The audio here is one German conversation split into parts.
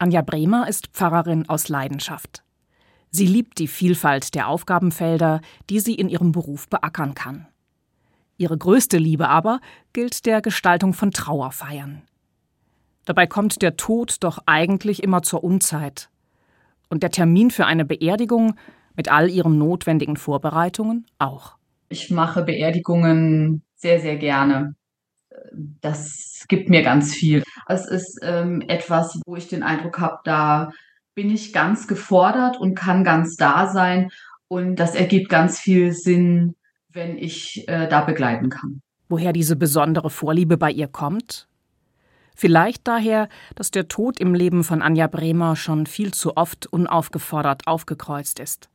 Anja Bremer ist Pfarrerin aus Leidenschaft. Sie liebt die Vielfalt der Aufgabenfelder, die sie in ihrem Beruf beackern kann. Ihre größte Liebe aber gilt der Gestaltung von Trauerfeiern. Dabei kommt der Tod doch eigentlich immer zur Unzeit. Und der Termin für eine Beerdigung mit all ihren notwendigen Vorbereitungen auch. Ich mache Beerdigungen sehr, sehr gerne. Das gibt mir ganz viel. Es ist ähm, etwas, wo ich den Eindruck habe, da bin ich ganz gefordert und kann ganz da sein. Und das ergibt ganz viel Sinn, wenn ich äh, da begleiten kann. Woher diese besondere Vorliebe bei ihr kommt? Vielleicht daher, dass der Tod im Leben von Anja Bremer schon viel zu oft unaufgefordert aufgekreuzt ist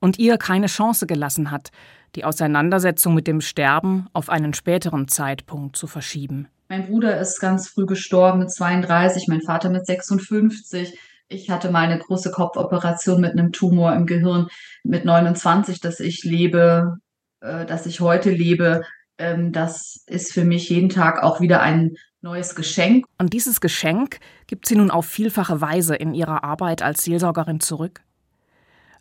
und ihr keine Chance gelassen hat, die Auseinandersetzung mit dem Sterben auf einen späteren Zeitpunkt zu verschieben. Mein Bruder ist ganz früh gestorben mit 32, mein Vater mit 56. Ich hatte mal eine große Kopfoperation mit einem Tumor im Gehirn mit 29, dass ich lebe, äh, dass ich heute lebe. Ähm, das ist für mich jeden Tag auch wieder ein neues Geschenk. Und dieses Geschenk gibt sie nun auf vielfache Weise in ihrer Arbeit als Seelsorgerin zurück.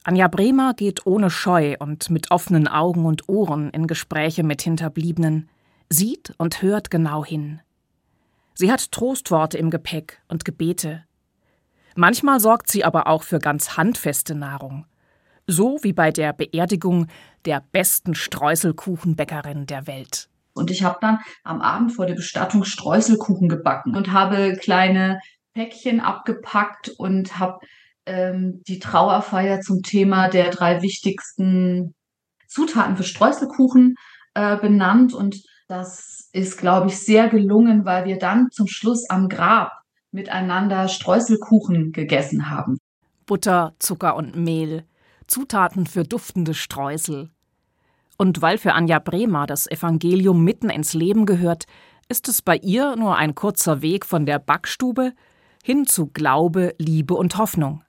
Anja Bremer geht ohne Scheu und mit offenen Augen und Ohren in Gespräche mit Hinterbliebenen, sieht und hört genau hin. Sie hat Trostworte im Gepäck und Gebete. Manchmal sorgt sie aber auch für ganz handfeste Nahrung. So wie bei der Beerdigung der besten Streuselkuchenbäckerin der Welt. Und ich habe dann am Abend vor der Bestattung Streuselkuchen gebacken und habe kleine Päckchen abgepackt und habe ähm, die Trauerfeier zum Thema der drei wichtigsten Zutaten für Streuselkuchen äh, benannt. Und das ist, glaube ich, sehr gelungen, weil wir dann zum Schluss am Grab miteinander Streuselkuchen gegessen haben. Butter, Zucker und Mehl, Zutaten für duftende Streusel. Und weil für Anja Bremer das Evangelium mitten ins Leben gehört, ist es bei ihr nur ein kurzer Weg von der Backstube hin zu Glaube, Liebe und Hoffnung.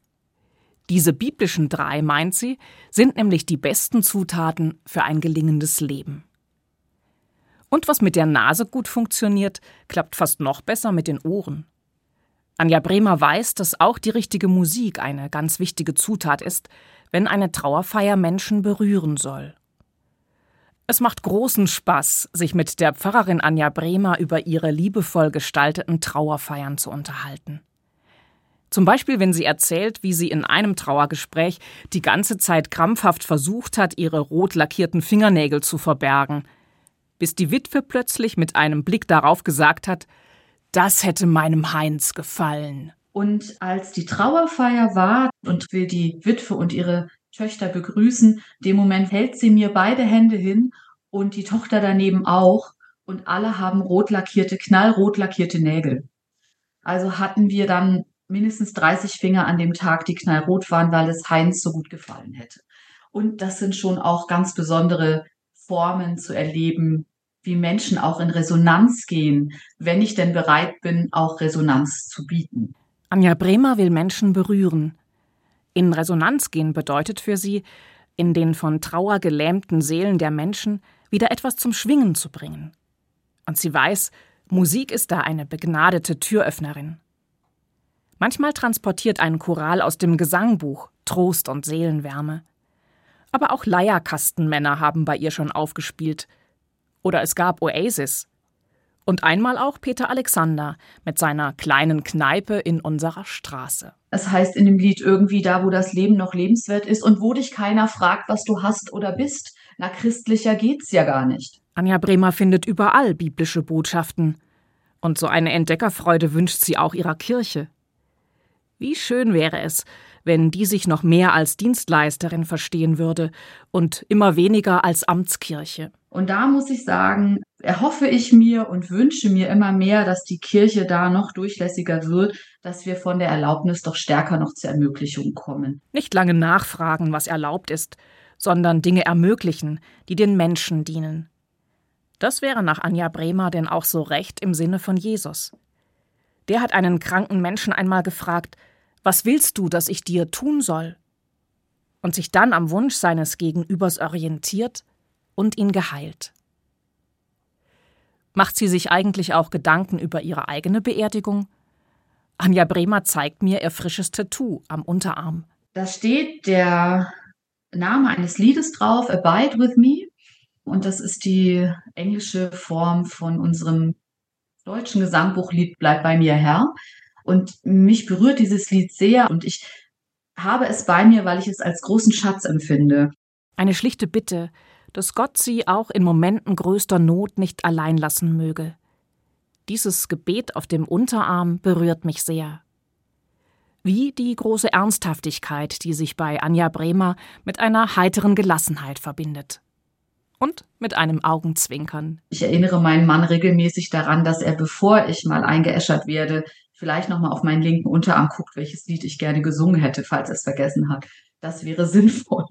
Diese biblischen drei, meint sie, sind nämlich die besten Zutaten für ein gelingendes Leben. Und was mit der Nase gut funktioniert, klappt fast noch besser mit den Ohren. Anja Bremer weiß, dass auch die richtige Musik eine ganz wichtige Zutat ist, wenn eine Trauerfeier Menschen berühren soll. Es macht großen Spaß, sich mit der Pfarrerin Anja Bremer über ihre liebevoll gestalteten Trauerfeiern zu unterhalten. Zum Beispiel, wenn sie erzählt, wie sie in einem Trauergespräch die ganze Zeit krampfhaft versucht hat, ihre rot lackierten Fingernägel zu verbergen, bis die Witwe plötzlich mit einem Blick darauf gesagt hat, das hätte meinem Heinz gefallen. Und als die Trauerfeier war und will die Witwe und ihre Töchter begrüßen, dem Moment hält sie mir beide Hände hin und die Tochter daneben auch und alle haben rot lackierte, knallrot lackierte Nägel. Also hatten wir dann mindestens 30 Finger an dem Tag, die knallrot waren, weil es Heinz so gut gefallen hätte. Und das sind schon auch ganz besondere Formen zu erleben, wie Menschen auch in Resonanz gehen, wenn ich denn bereit bin, auch Resonanz zu bieten. Anja Bremer will Menschen berühren. In Resonanz gehen bedeutet für sie, in den von Trauer gelähmten Seelen der Menschen wieder etwas zum Schwingen zu bringen. Und sie weiß, Musik ist da eine begnadete Türöffnerin. Manchmal transportiert ein Choral aus dem Gesangbuch Trost und Seelenwärme. Aber auch Leierkastenmänner haben bei ihr schon aufgespielt. Oder es gab Oasis. Und einmal auch Peter Alexander mit seiner kleinen Kneipe in unserer Straße. Es heißt in dem Lied irgendwie da, wo das Leben noch lebenswert ist und wo dich keiner fragt, was du hast oder bist. Na, christlicher geht's ja gar nicht. Anja Bremer findet überall biblische Botschaften. Und so eine Entdeckerfreude wünscht sie auch ihrer Kirche. Wie schön wäre es, wenn die sich noch mehr als Dienstleisterin verstehen würde und immer weniger als Amtskirche. Und da muss ich sagen, erhoffe ich mir und wünsche mir immer mehr, dass die Kirche da noch durchlässiger wird, dass wir von der Erlaubnis doch stärker noch zur Ermöglichung kommen. Nicht lange nachfragen, was erlaubt ist, sondern Dinge ermöglichen, die den Menschen dienen. Das wäre nach Anja Bremer denn auch so recht im Sinne von Jesus. Der hat einen kranken Menschen einmal gefragt, was willst du, dass ich dir tun soll? Und sich dann am Wunsch seines Gegenübers orientiert und ihn geheilt. Macht sie sich eigentlich auch Gedanken über ihre eigene Beerdigung? Anja Bremer zeigt mir ihr frisches Tattoo am Unterarm. Da steht der Name eines Liedes drauf, Abide with Me. Und das ist die englische Form von unserem deutschen Gesangbuchlied Bleib bei mir Herr. Und mich berührt dieses Lied sehr und ich habe es bei mir, weil ich es als großen Schatz empfinde. Eine schlichte Bitte, dass Gott sie auch in Momenten größter Not nicht allein lassen möge. Dieses Gebet auf dem Unterarm berührt mich sehr. Wie die große Ernsthaftigkeit, die sich bei Anja Bremer mit einer heiteren Gelassenheit verbindet. Und mit einem Augenzwinkern. Ich erinnere meinen Mann regelmäßig daran, dass er, bevor ich mal eingeäschert werde, vielleicht nochmal auf meinen linken Unterarm guckt, welches Lied ich gerne gesungen hätte, falls er es vergessen hat. Das wäre sinnvoll.